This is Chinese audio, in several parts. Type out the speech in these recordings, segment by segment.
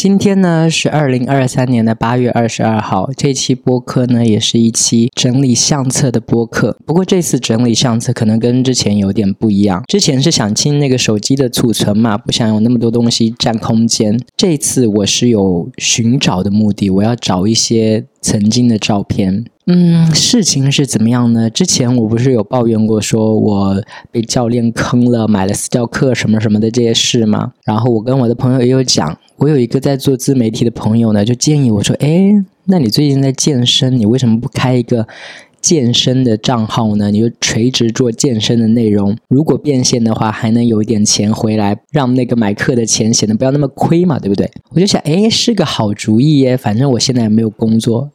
今天呢是二零二三年的八月二十二号，这期播客呢也是一期整理相册的播客。不过这次整理相册可能跟之前有点不一样，之前是想清那个手机的储存嘛，不想有那么多东西占空间。这次我是有寻找的目的，我要找一些曾经的照片。嗯，事情是怎么样呢？之前我不是有抱怨过，说我被教练坑了，买了私教课什么什么的这些事吗？然后我跟我的朋友也有讲。我有一个在做自媒体的朋友呢，就建议我说：“哎，那你最近在健身，你为什么不开一个健身的账号呢？你就垂直做健身的内容，如果变现的话，还能有一点钱回来，让那个买课的钱显得不要那么亏嘛，对不对？”我就想，哎，是个好主意耶，反正我现在也没有工作。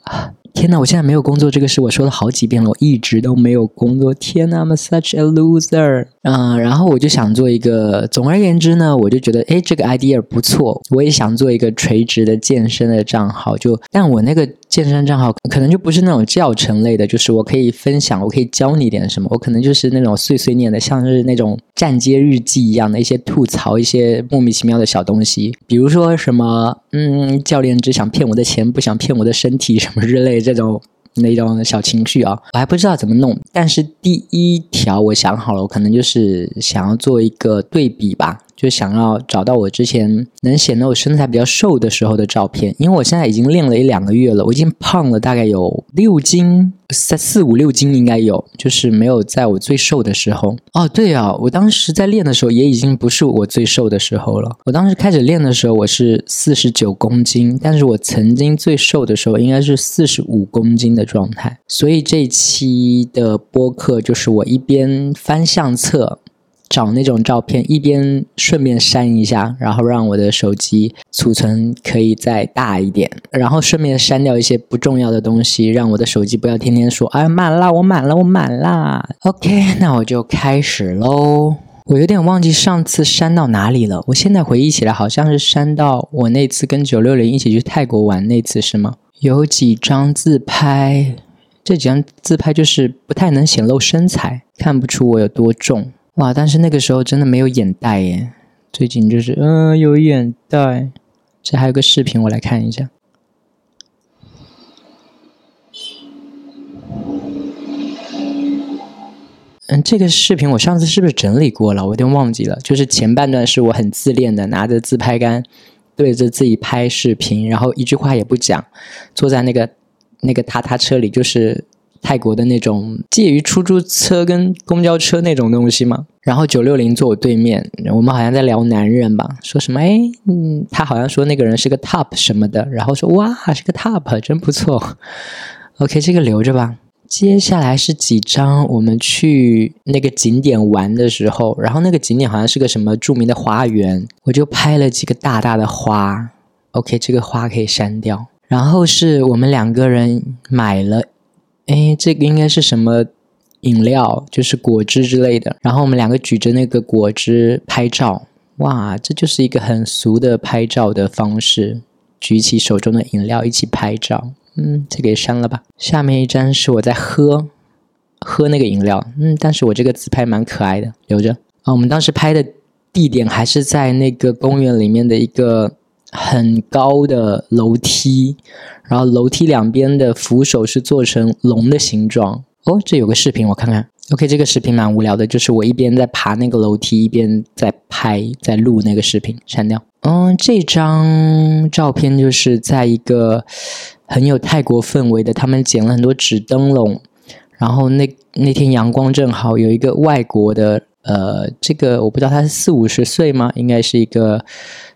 天呐，我现在没有工作，这个事我说了好几遍了，我一直都没有工作。天呐，I'm such a loser。嗯，然后我就想做一个，总而言之呢，我就觉得，哎，这个 idea 不错，我也想做一个垂直的健身的账号。就，但我那个健身账号可能就不是那种教程类的，就是我可以分享，我可以教你点什么，我可能就是那种碎碎念的，像是那种站街日记一样的一些吐槽，一些莫名其妙的小东西，比如说什么，嗯，教练只想骗我的钱，不想骗我的身体，什么之类。这种那种小情绪啊，我还不知道怎么弄。但是第一条我想好了，我可能就是想要做一个对比吧。就想要找到我之前能显得我身材比较瘦的时候的照片，因为我现在已经练了一两个月了，我已经胖了大概有六斤，三四五六斤应该有，就是没有在我最瘦的时候。哦，对啊，我当时在练的时候也已经不是我最瘦的时候了。我当时开始练的时候我是四十九公斤，但是我曾经最瘦的时候应该是四十五公斤的状态。所以这一期的播客就是我一边翻相册。找那种照片，一边顺便删一下，然后让我的手机储存可以再大一点，然后顺便删掉一些不重要的东西，让我的手机不要天天说“哎，满了，我满了，我满啦”。OK，那我就开始喽。我有点忘记上次删到哪里了，我现在回忆起来，好像是删到我那次跟九六零一起去泰国玩那次，是吗？有几张自拍，这几张自拍就是不太能显露身材，看不出我有多重。哇！但是那个时候真的没有眼袋耶。最近就是，嗯，有眼袋。这还有个视频，我来看一下。嗯，这个视频我上次是不是整理过了？我有点忘记了。就是前半段是我很自恋的，拿着自拍杆对着自己拍视频，然后一句话也不讲，坐在那个那个踏踏车里，就是。泰国的那种介于出租车跟公交车那种东西嘛，然后九六零坐我对面，我们好像在聊男人吧，说什么哎，嗯，他好像说那个人是个 top 什么的，然后说哇，是个 top，真不错。OK，这个留着吧。接下来是几张我们去那个景点玩的时候，然后那个景点好像是个什么著名的花园，我就拍了几个大大的花。OK，这个花可以删掉。然后是我们两个人买了。哎，这个应该是什么饮料？就是果汁之类的。然后我们两个举着那个果汁拍照，哇，这就是一个很俗的拍照的方式，举起手中的饮料一起拍照。嗯，这个也删了吧。下面一张是我在喝喝那个饮料，嗯，但是我这个自拍蛮可爱的，留着。啊，我们当时拍的地点还是在那个公园里面的一个。很高的楼梯，然后楼梯两边的扶手是做成龙的形状。哦，这有个视频，我看看。OK，这个视频蛮无聊的，就是我一边在爬那个楼梯，一边在拍、在录那个视频，删掉。嗯，这张照片就是在一个很有泰国氛围的，他们捡了很多纸灯笼，然后那那天阳光正好，有一个外国的。呃，这个我不知道他是四五十岁吗？应该是一个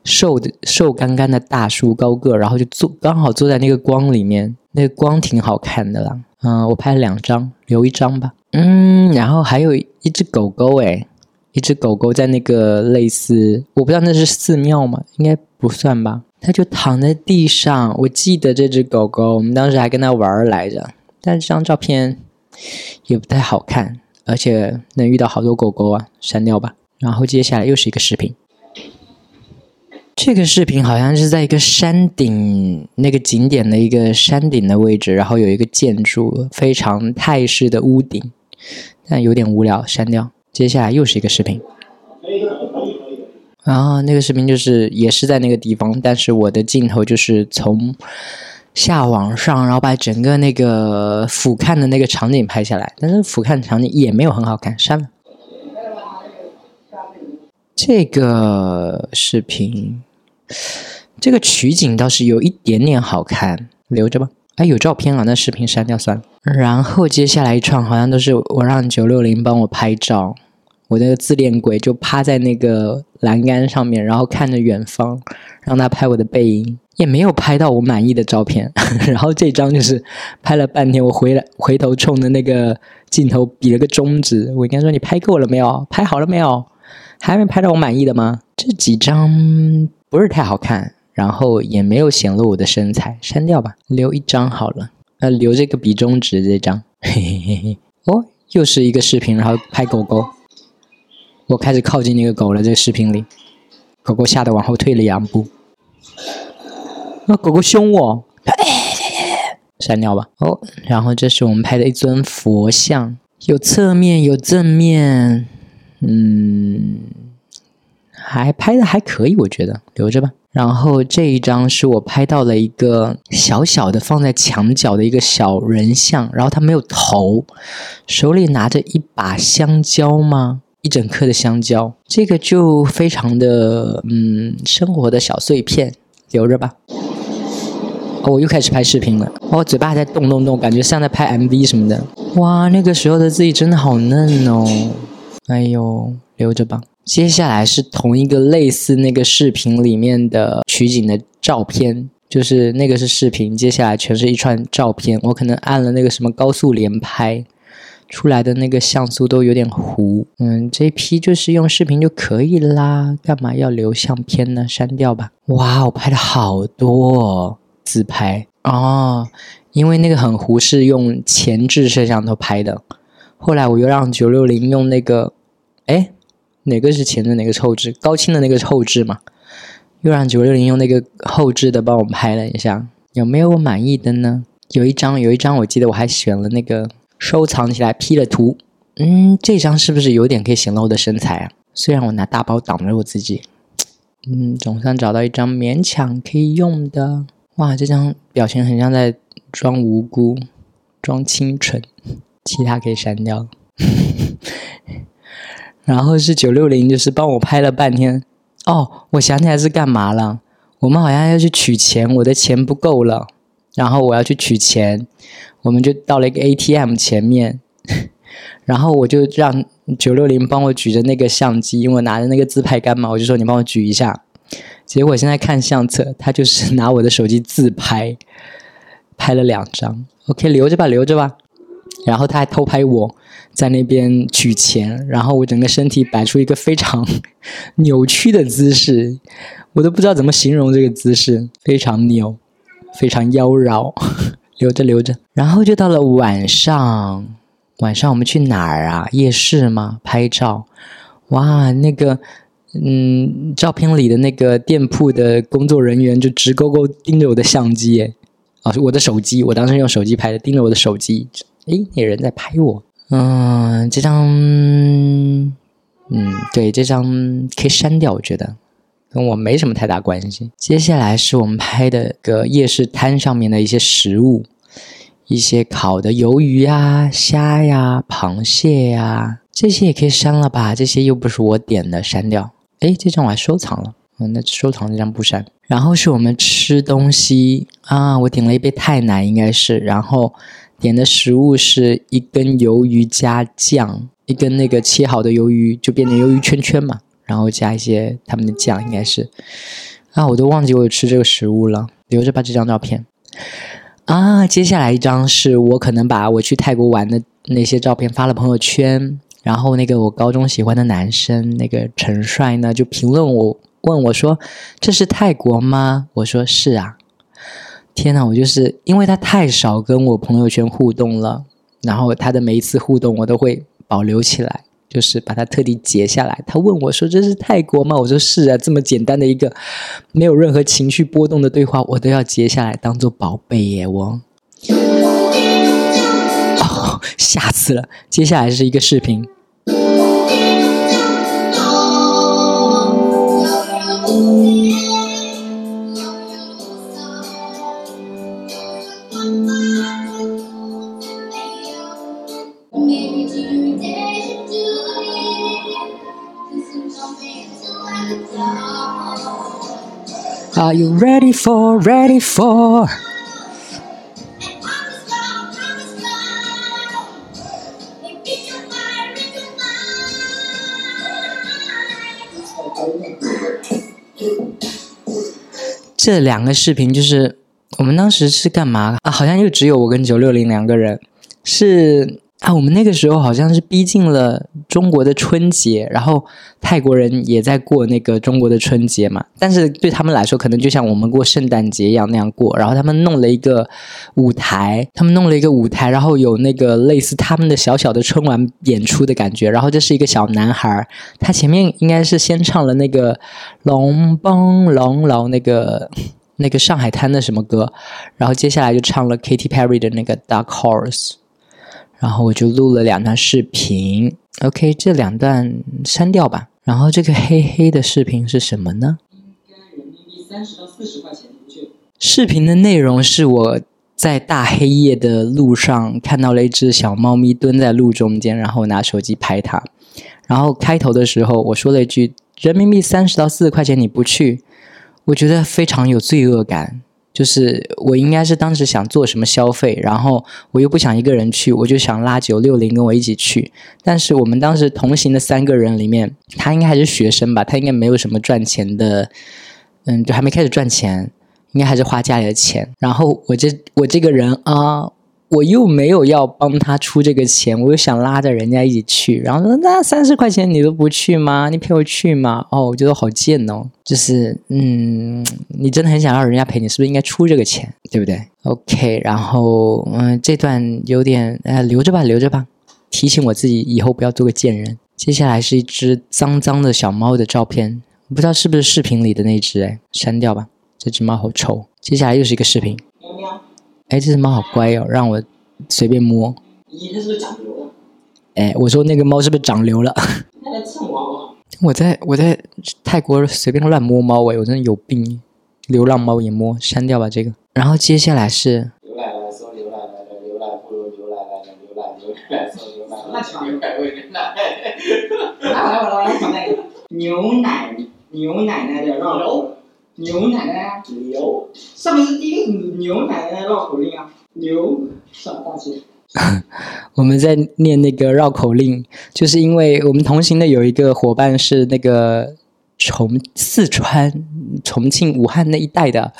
瘦的瘦干干的大叔，高个，然后就坐刚好坐在那个光里面，那个光挺好看的啦。嗯，我拍了两张，留一张吧。嗯，然后还有一只狗狗，诶，一只狗狗在那个类似，我不知道那是寺庙吗？应该不算吧。它就躺在地上，我记得这只狗狗，我们当时还跟它玩来着，但这张照片也不太好看。而且能遇到好多狗狗啊，删掉吧。然后接下来又是一个视频，这个视频好像是在一个山顶那个景点的一个山顶的位置，然后有一个建筑，非常泰式的屋顶，但有点无聊，删掉。接下来又是一个视频。然后那个视频就是也是在那个地方，但是我的镜头就是从下往上，然后把整个那个俯瞰的那个场景拍下来。但是俯瞰场景也没有很好看，删了。这个视频，这个取景倒是有一点点好看，留着吧。哎，有照片了，那视频删掉算了。然后接下来一串好像都是我让九六零帮我拍照。我那个自恋鬼就趴在那个栏杆上面，然后看着远方，让他拍我的背影，也没有拍到我满意的照片。然后这张就是拍了半天，我回来回头冲着那个镜头比了个中指，我应该说你拍够了没有？拍好了没有？还没拍到我满意的吗？这几张不是太好看，然后也没有显露我的身材，删掉吧，留一张好了。呃，留这个比中指这张，嘿嘿嘿嘿。哦，又是一个视频，然后拍狗狗。我开始靠近那个狗了，这个视频里，狗狗吓得往后退了两步。那狗狗凶我，删掉吧。哦，然后这是我们拍的一尊佛像，有侧面有正面，嗯，还拍的还可以，我觉得留着吧。然后这一张是我拍到了一个小小的放在墙角的一个小人像，然后他没有头，手里拿着一把香蕉吗？一整颗的香蕉，这个就非常的嗯，生活的小碎片，留着吧。哦，我又开始拍视频了，我嘴巴还在动动动，感觉像在拍 MV 什么的。哇，那个时候的自己真的好嫩哦。哎呦，留着吧。接下来是同一个类似那个视频里面的取景的照片，就是那个是视频，接下来全是一串照片。我可能按了那个什么高速连拍。出来的那个像素都有点糊，嗯，这批就是用视频就可以啦，干嘛要留相片呢？删掉吧。哇，我拍了好多自拍哦，因为那个很糊是用前置摄像头拍的，后来我又让九六零用那个，哎，哪个是前置，哪个是后置？高清的那个是后置嘛？又让九六零用那个后置的帮我拍了一下，有没有我满意的呢？有一张，有一张我记得我还选了那个。收藏起来，P 了图。嗯，这张是不是有点可以显露我的身材啊？虽然我拿大包挡着我自己。嗯，总算找到一张勉强可以用的。哇，这张表情很像在装无辜、装清纯，其他可以删掉。然后是九六零，就是帮我拍了半天。哦，我想起来是干嘛了？我们好像要去取钱，我的钱不够了，然后我要去取钱。我们就到了一个 ATM 前面，然后我就让九六零帮我举着那个相机，因为我拿着那个自拍杆嘛，我就说你帮我举一下。结果现在看相册，他就是拿我的手机自拍，拍了两张。OK，留着吧，留着吧。然后他还偷拍我在那边取钱，然后我整个身体摆出一个非常 扭曲的姿势，我都不知道怎么形容这个姿势，非常扭，非常妖娆。留着留着，然后就到了晚上。晚上我们去哪儿啊？夜市吗？拍照。哇，那个，嗯，照片里的那个店铺的工作人员就直勾勾盯着我的相机，哎，哦，我的手机，我当时用手机拍的，盯着我的手机。诶，那人在拍我。嗯，这张，嗯，对，这张可以删掉，我觉得。跟我没什么太大关系。接下来是我们拍的个夜市摊上面的一些食物，一些烤的鱿鱼呀、虾呀、螃蟹呀，这些也可以删了吧？这些又不是我点的，删掉。哎，这张我还收藏了，嗯，那收藏这张不删。然后是我们吃东西啊，我点了一杯太奶，应该是，然后点的食物是一根鱿鱼加酱，一根那个切好的鱿鱼就变成鱿鱼圈圈嘛。然后加一些他们的酱，应该是啊，我都忘记我有吃这个食物了，留着吧这张照片啊。接下来一张是我可能把我去泰国玩的那些照片发了朋友圈，然后那个我高中喜欢的男生那个陈帅呢就评论我，问我说这是泰国吗？我说是啊。天呐，我就是因为他太少跟我朋友圈互动了，然后他的每一次互动我都会保留起来。就是把它特地截下来。他问我说：“这是泰国吗？”我说：“是啊。”这么简单的一个没有任何情绪波动的对话，我都要截下来当做宝贝耶！我哦，吓死了。接下来是一个视频。Are you ready for ready for？And promise God, promise God. If it's your mind, it's your mind. 这两个视频就是我们当时是干嘛啊？好像就只有我跟九六零两个人，是啊，我们那个时候好像是逼近了中国的春节，然后泰国人也在过那个中国的春节嘛，但是对他们来说，可能就像我们过圣诞节一样那样过。然后他们弄了一个舞台，他们弄了一个舞台，然后有那个类似他们的小小的春晚演出的感觉。然后这是一个小男孩，他前面应该是先唱了那个龙蹦龙龙那个。那个上海滩的什么歌，然后接下来就唱了 Katy Perry 的那个 Dark Horse，然后我就录了两段视频，OK，这两段删掉吧。然后这个 黑黑的视频是什么呢？人民币三十到四十块钱不去。视频的内容是我在大黑夜的路上看到了一只小猫咪蹲在路中间，然后拿手机拍它。然后开头的时候我说了一句：“人民币三十到四十块钱你不去。”我觉得非常有罪恶感，就是我应该是当时想做什么消费，然后我又不想一个人去，我就想拉九六零跟我一起去。但是我们当时同行的三个人里面，他应该还是学生吧，他应该没有什么赚钱的，嗯，就还没开始赚钱，应该还是花家里的钱。然后我这我这个人啊。我又没有要帮他出这个钱，我又想拉着人家一起去，然后说那三十块钱你都不去吗？你陪我去吗？哦，我觉得好贱哦，就是嗯，你真的很想让人家陪你，是不是应该出这个钱，对不对？OK，然后嗯，这段有点呃留着吧，留着吧，提醒我自己以后不要做个贱人。接下来是一只脏脏的小猫的照片，不知道是不是视频里的那只，哎，删掉吧，这只猫好臭。接下来又是一个视频。哎，这只猫好乖哦，让我随便摸。咦，它是不是长瘤了？哎，我说那个猫是不是长瘤了？它在蹭娃娃。我在我在泰国随便乱摸猫哎，我真的有病，流浪猫也摸，删掉吧这个。然后接下来是牛奶奶说牛奶奶的牛奶不如牛奶奶的牛奶牛奶说牛奶牛奶喂牛奶。来来来来，那个牛奶牛奶奶的绕口，牛奶奶牛，上面是第一个牛奶奶绕口令啊，牛上大街。我们在念那个绕口令，就是因为我们同行的有一个伙伴是那个重四川、重庆、武汉那一带的，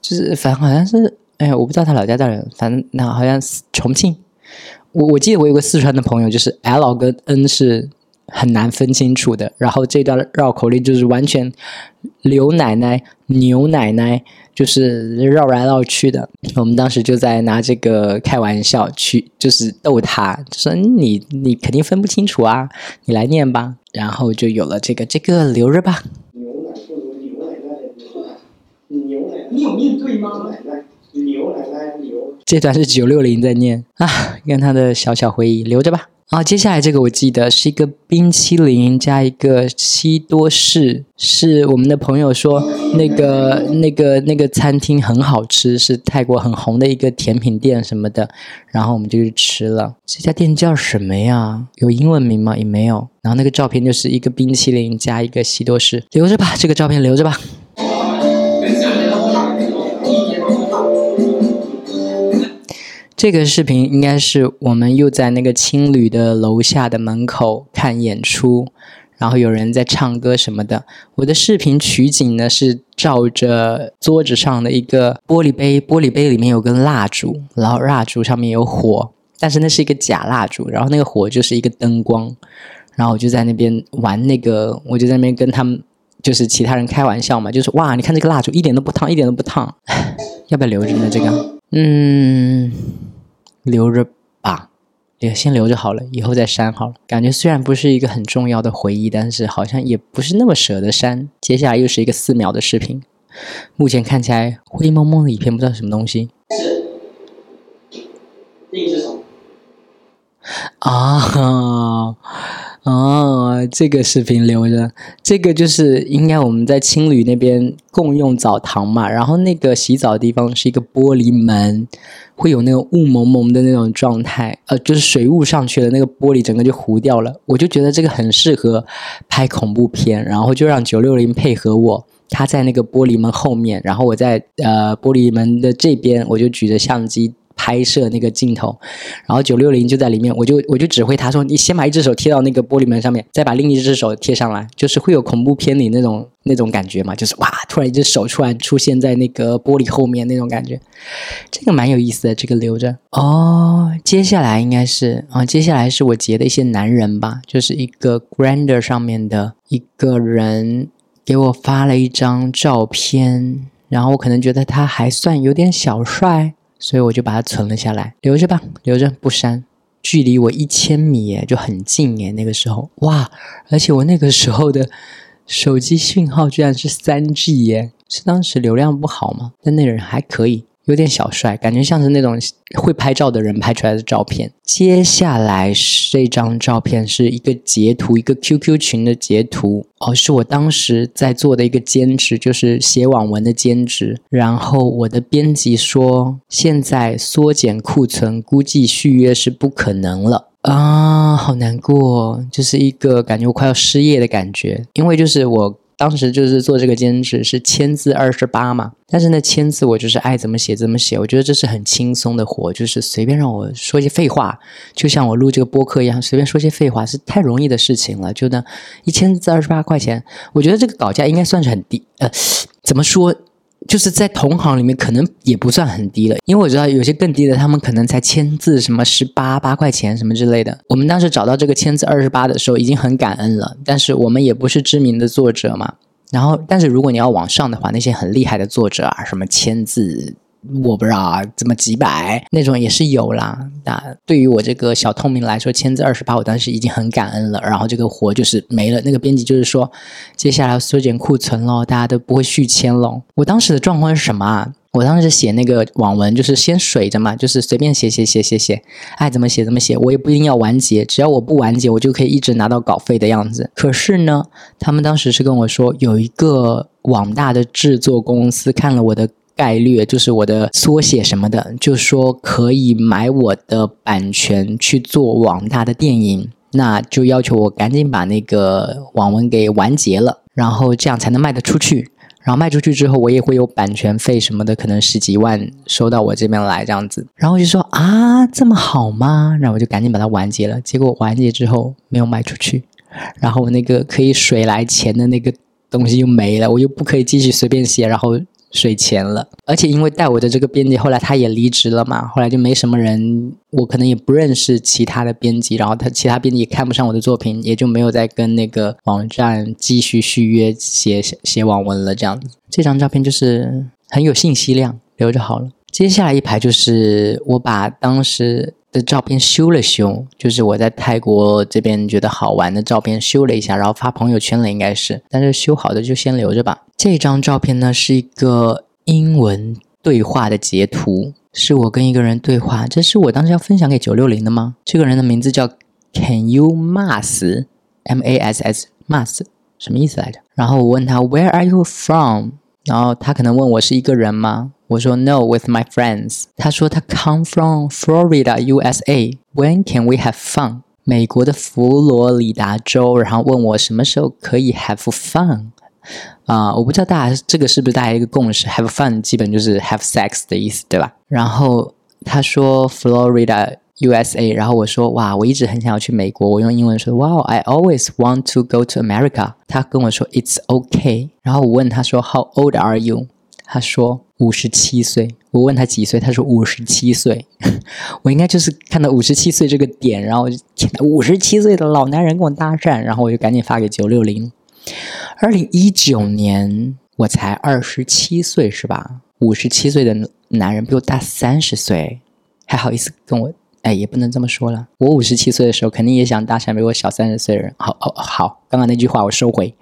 就是反正好像是，哎呀，我不知道他老家在哪，反正那好像重庆。我我记得我有个四川的朋友，就是 L 跟 N 是很难分清楚的，然后这段绕口令就是完全刘奶奶、牛奶奶，就是绕来绕去的。我们当时就在拿这个开玩笑，去就是逗他，就说你你肯定分不清楚啊，你来念吧。然后就有了这个，这个留着吧。牛奶不如牛奶奶的牛奶，牛奶你有念对吗？奶奶牛奶奶牛。这段是九六零在念啊，跟他的小小回忆留着吧。然后接下来这个我记得是一个冰淇淋加一个西多士，是我们的朋友说那个那个那个餐厅很好吃，是泰国很红的一个甜品店什么的，然后我们就去吃了。这家店叫什么呀？有英文名吗？也没有。然后那个照片就是一个冰淇淋加一个西多士，留着吧，这个照片留着吧。这个视频应该是我们又在那个青旅的楼下的门口看演出，然后有人在唱歌什么的。我的视频取景呢是照着桌子上的一个玻璃杯，玻璃杯里面有根蜡烛，然后蜡烛上面有火，但是那是一个假蜡烛，然后那个火就是一个灯光。然后我就在那边玩那个，我就在那边跟他们就是其他人开玩笑嘛，就是哇，你看这个蜡烛一点都不烫，一点都不烫，要不要留着呢？这个，嗯，留着吧，也先留着好了，以后再删好了。感觉虽然不是一个很重要的回忆，但是好像也不是那么舍得删。接下来又是一个四秒的视频，目前看起来灰蒙蒙的一片，不知道什么东西是。另一只手。啊。哦，这个视频留着，这个就是应该我们在青旅那边共用澡堂嘛，然后那个洗澡的地方是一个玻璃门，会有那种雾蒙蒙的那种状态，呃，就是水雾上去了，那个玻璃整个就糊掉了。我就觉得这个很适合拍恐怖片，然后就让九六零配合我。他在那个玻璃门后面，然后我在呃玻璃门的这边，我就举着相机拍摄那个镜头，然后九六零就在里面，我就我就指挥他说：“你先把一只手贴到那个玻璃门上面，再把另一只手贴上来，就是会有恐怖片里那种那种感觉嘛，就是哇，突然一只手突然出现在那个玻璃后面那种感觉，这个蛮有意思的，这个留着哦。接下来应该是啊，接下来是我截的一些男人吧，就是一个 Grander 上面的一个人。给我发了一张照片，然后我可能觉得他还算有点小帅，所以我就把它存了下来，留着吧，留着不删。距离我一千米耶，就很近耶。那个时候，哇！而且我那个时候的手机信号居然是三 G 耶，是当时流量不好吗？但那人还可以。有点小帅，感觉像是那种会拍照的人拍出来的照片。接下来这张照片是一个截图，一个 QQ 群的截图哦，是我当时在做的一个兼职，就是写网文的兼职。然后我的编辑说，现在缩减库存，估计续约是不可能了啊，好难过，就是一个感觉我快要失业的感觉，因为就是我。当时就是做这个兼职，是千字二十八嘛，但是那千字我就是爱怎么写怎么写，我觉得这是很轻松的活，就是随便让我说些废话，就像我录这个播客一样，随便说些废话是太容易的事情了。就那一千字二十八块钱，我觉得这个稿价应该算是很低，呃，怎么说？就是在同行里面可能也不算很低了，因为我知道有些更低的，他们可能才签字什么十八八块钱什么之类的。我们当时找到这个签字二十八的时候，已经很感恩了。但是我们也不是知名的作者嘛，然后但是如果你要往上的话，那些很厉害的作者啊，什么签字。我不知道啊，怎么几百那种也是有啦。那对于我这个小透明来说，签字二十八，我当时已经很感恩了。然后这个活就是没了。那个编辑就是说，接下来要缩减库存喽，大家都不会续签喽。我当时的状况是什么啊？我当时写那个网文，就是先水着嘛，就是随便写写写写写，爱怎么写怎么写，我也不一定要完结，只要我不完结，我就可以一直拿到稿费的样子。可是呢，他们当时是跟我说，有一个网大的制作公司看了我的。概率就是我的缩写什么的，就说可以买我的版权去做网大的电影，那就要求我赶紧把那个网文给完结了，然后这样才能卖得出去。然后卖出去之后，我也会有版权费什么的，可能十几万收到我这边来这样子。然后我就说啊，这么好吗？然后我就赶紧把它完结了。结果完结之后没有卖出去，然后那个可以水来钱的那个东西又没了，我又不可以继续随便写，然后。水钱了，而且因为带我的这个编辑后来他也离职了嘛，后来就没什么人，我可能也不认识其他的编辑，然后他其他编辑也看不上我的作品，也就没有再跟那个网站继续续约写写网文了。这样子，这张照片就是很有信息量，留着好了。接下来一排就是我把当时的照片修了修，就是我在泰国这边觉得好玩的照片修了一下，然后发朋友圈了，应该是，但是修好的就先留着吧。这张照片呢是一个英文对话的截图，是我跟一个人对话。这是我当时要分享给九六零的吗？这个人的名字叫 Can you Mass？M A S S Mass 什么意思来着？然后我问他 Where are you from？然后他可能问我是一个人吗？我说 No，with my friends。他说他 Come from Florida, USA。When can we have fun？美国的佛罗里达州。然后问我什么时候可以 have fun？啊，我不知道大家这个是不是大家一个共识？Have fun 基本就是 have sex 的意思，对吧？然后他说 Florida USA，然后我说哇，我一直很想要去美国。我用英文说哇，I always want to go to America。他跟我说 It's okay。然后我问他说 How old are you？他说 五十七岁。我问他几岁，他说五十七岁。我应该就是看到五十七岁这个点，然后天，五十七岁的老男人跟我搭讪，然后我就赶紧发给九六零。二零一九年，我才二十七岁，是吧？五十七岁的男人比我大三十岁，还好意思跟我？哎，也不能这么说了。我五十七岁的时候，肯定也想搭讪比我小三十岁的人。好，好，好，刚刚那句话我收回。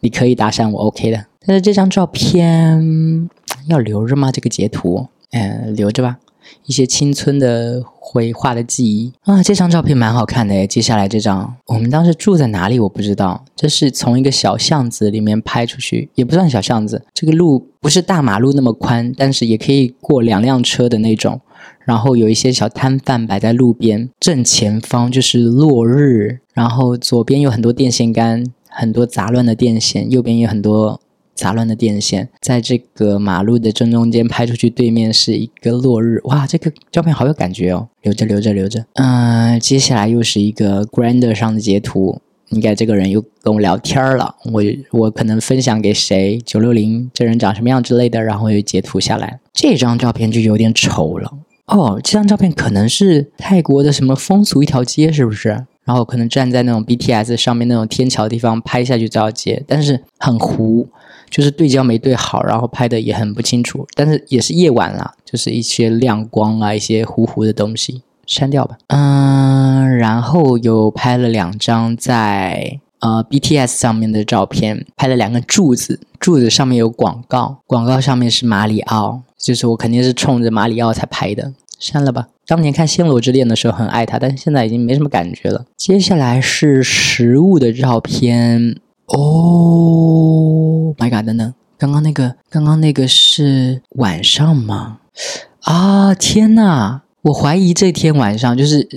你可以搭讪我，OK 的。但是这张照片要留着吗？这个截图，嗯，留着吧。一些青春的绘画的记忆啊。这张照片蛮好看的诶，接下来这张，我们当时住在哪里我不知道，这是从一个小巷子里面拍出去，也不算小巷子，这个路不是大马路那么宽，但是也可以过两辆车的那种。然后有一些小摊贩摆在路边，正前方就是落日，然后左边有很多电线杆，很多杂乱的电线，右边有很多杂乱的电线，在这个马路的正中间拍出去，对面是一个落日，哇，这个照片好有感觉哦，留着留着留着，嗯、接下来又是一个 Grander 上的截图。应该这个人又跟我聊天了，我我可能分享给谁，九六零这人长什么样之类的，然后又截图下来。这张照片就有点丑了，哦，这张照片可能是泰国的什么风俗一条街，是不是？然后可能站在那种 BTS 上面那种天桥地方拍下去这条街，但是很糊，就是对焦没对好，然后拍的也很不清楚。但是也是夜晚啦，就是一些亮光啊，一些糊糊的东西，删掉吧。嗯，然后又拍了两张在呃 BTS 上面的照片，拍了两个柱子，柱子上面有广告，广告上面是马里奥，就是我肯定是冲着马里奥才拍的，删了吧。当年看《暹罗之恋》的时候很爱他，但是现在已经没什么感觉了。接下来是食物的照片，哦，My God，等等，刚刚那个，刚刚那个是晚上吗？啊，天呐！我怀疑这天晚上就是，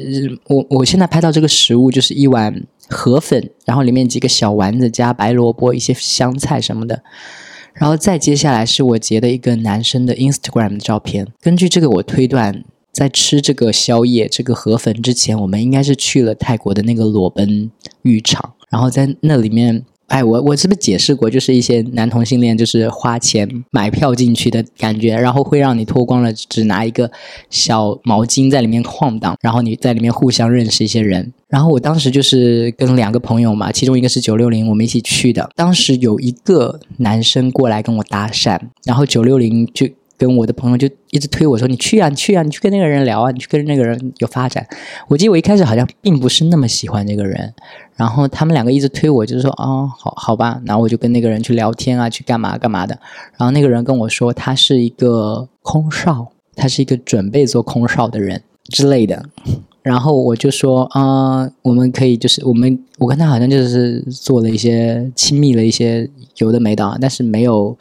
我我现在拍到这个食物就是一碗河粉，然后里面几个小丸子加白萝卜、一些香菜什么的，然后再接下来是我截的一个男生的 Instagram 的照片。根据这个，我推断，在吃这个宵夜这个河粉之前，我们应该是去了泰国的那个裸奔浴场，然后在那里面。哎，我我是不是解释过，就是一些男同性恋就是花钱买票进去的感觉，然后会让你脱光了，只拿一个小毛巾在里面晃荡，然后你在里面互相认识一些人。然后我当时就是跟两个朋友嘛，其中一个是九六零，我们一起去的。当时有一个男生过来跟我搭讪，然后九六零就跟我的朋友就一直推我说：“你去啊，你去啊，你去跟那个人聊啊，你去跟那个人有发展。”我记得我一开始好像并不是那么喜欢这个人。然后他们两个一直推我，就是说，哦，好好吧，然后我就跟那个人去聊天啊，去干嘛干嘛的。然后那个人跟我说，他是一个空少，他是一个准备做空少的人之类的。然后我就说，啊、我们可以就是我们，我跟他好像就是做了一些亲密了一些有的没的，但是没有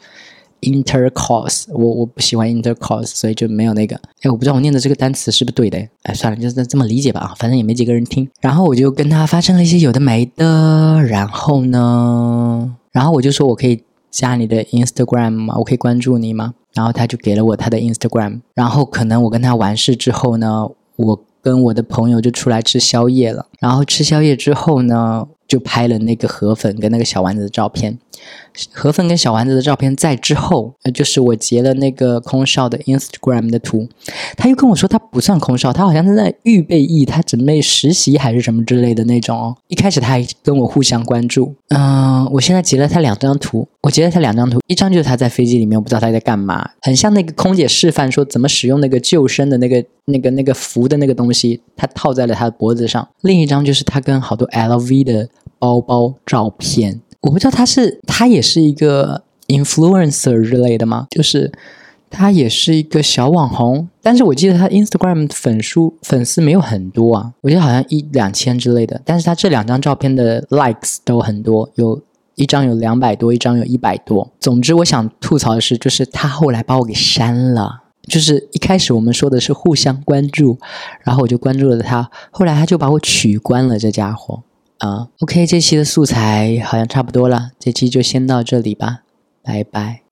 intercourse，我我不喜欢 intercourse，所以就没有那个。哎，我不知道我念的这个单词是不是对的。哎，算了，就是这么理解吧啊，反正也没几个人听。然后我就跟他发生了一些有的没的，然后呢，然后我就说我可以加你的 Instagram 吗？我可以关注你吗？然后他就给了我他的 Instagram。然后可能我跟他完事之后呢，我跟我的朋友就出来吃宵夜了。然后吃宵夜之后呢，就拍了那个河粉跟那个小丸子的照片。河粉跟小丸子的照片在之后，就是我截了那个空少的 Instagram 的图，他又跟我说他不算空少，他好像是在预备役，他准备实习还是什么之类的那种哦。一开始他还跟我互相关注，嗯、我现在截了他两张图，我截了他两张图，一张就是他在飞机里面，我不知道他在干嘛，很像那个空姐示范说怎么使用那个救生的那个那个那个浮的那个东西，他套在了他的脖子上。另一张就是他跟好多 LV 的包包照片。我不知道他是他也是一个 influencer 之类的吗？就是他也是一个小网红，但是我记得他 Instagram 粉书粉丝没有很多啊，我记得好像一两千之类的。但是他这两张照片的 likes 都很多，有一张有两百多，一张有一百多。总之，我想吐槽的是，就是他后来把我给删了。就是一开始我们说的是互相关注，然后我就关注了他，后来他就把我取关了，这家伙。啊，OK，这期的素材好像差不多了，这期就先到这里吧，拜拜。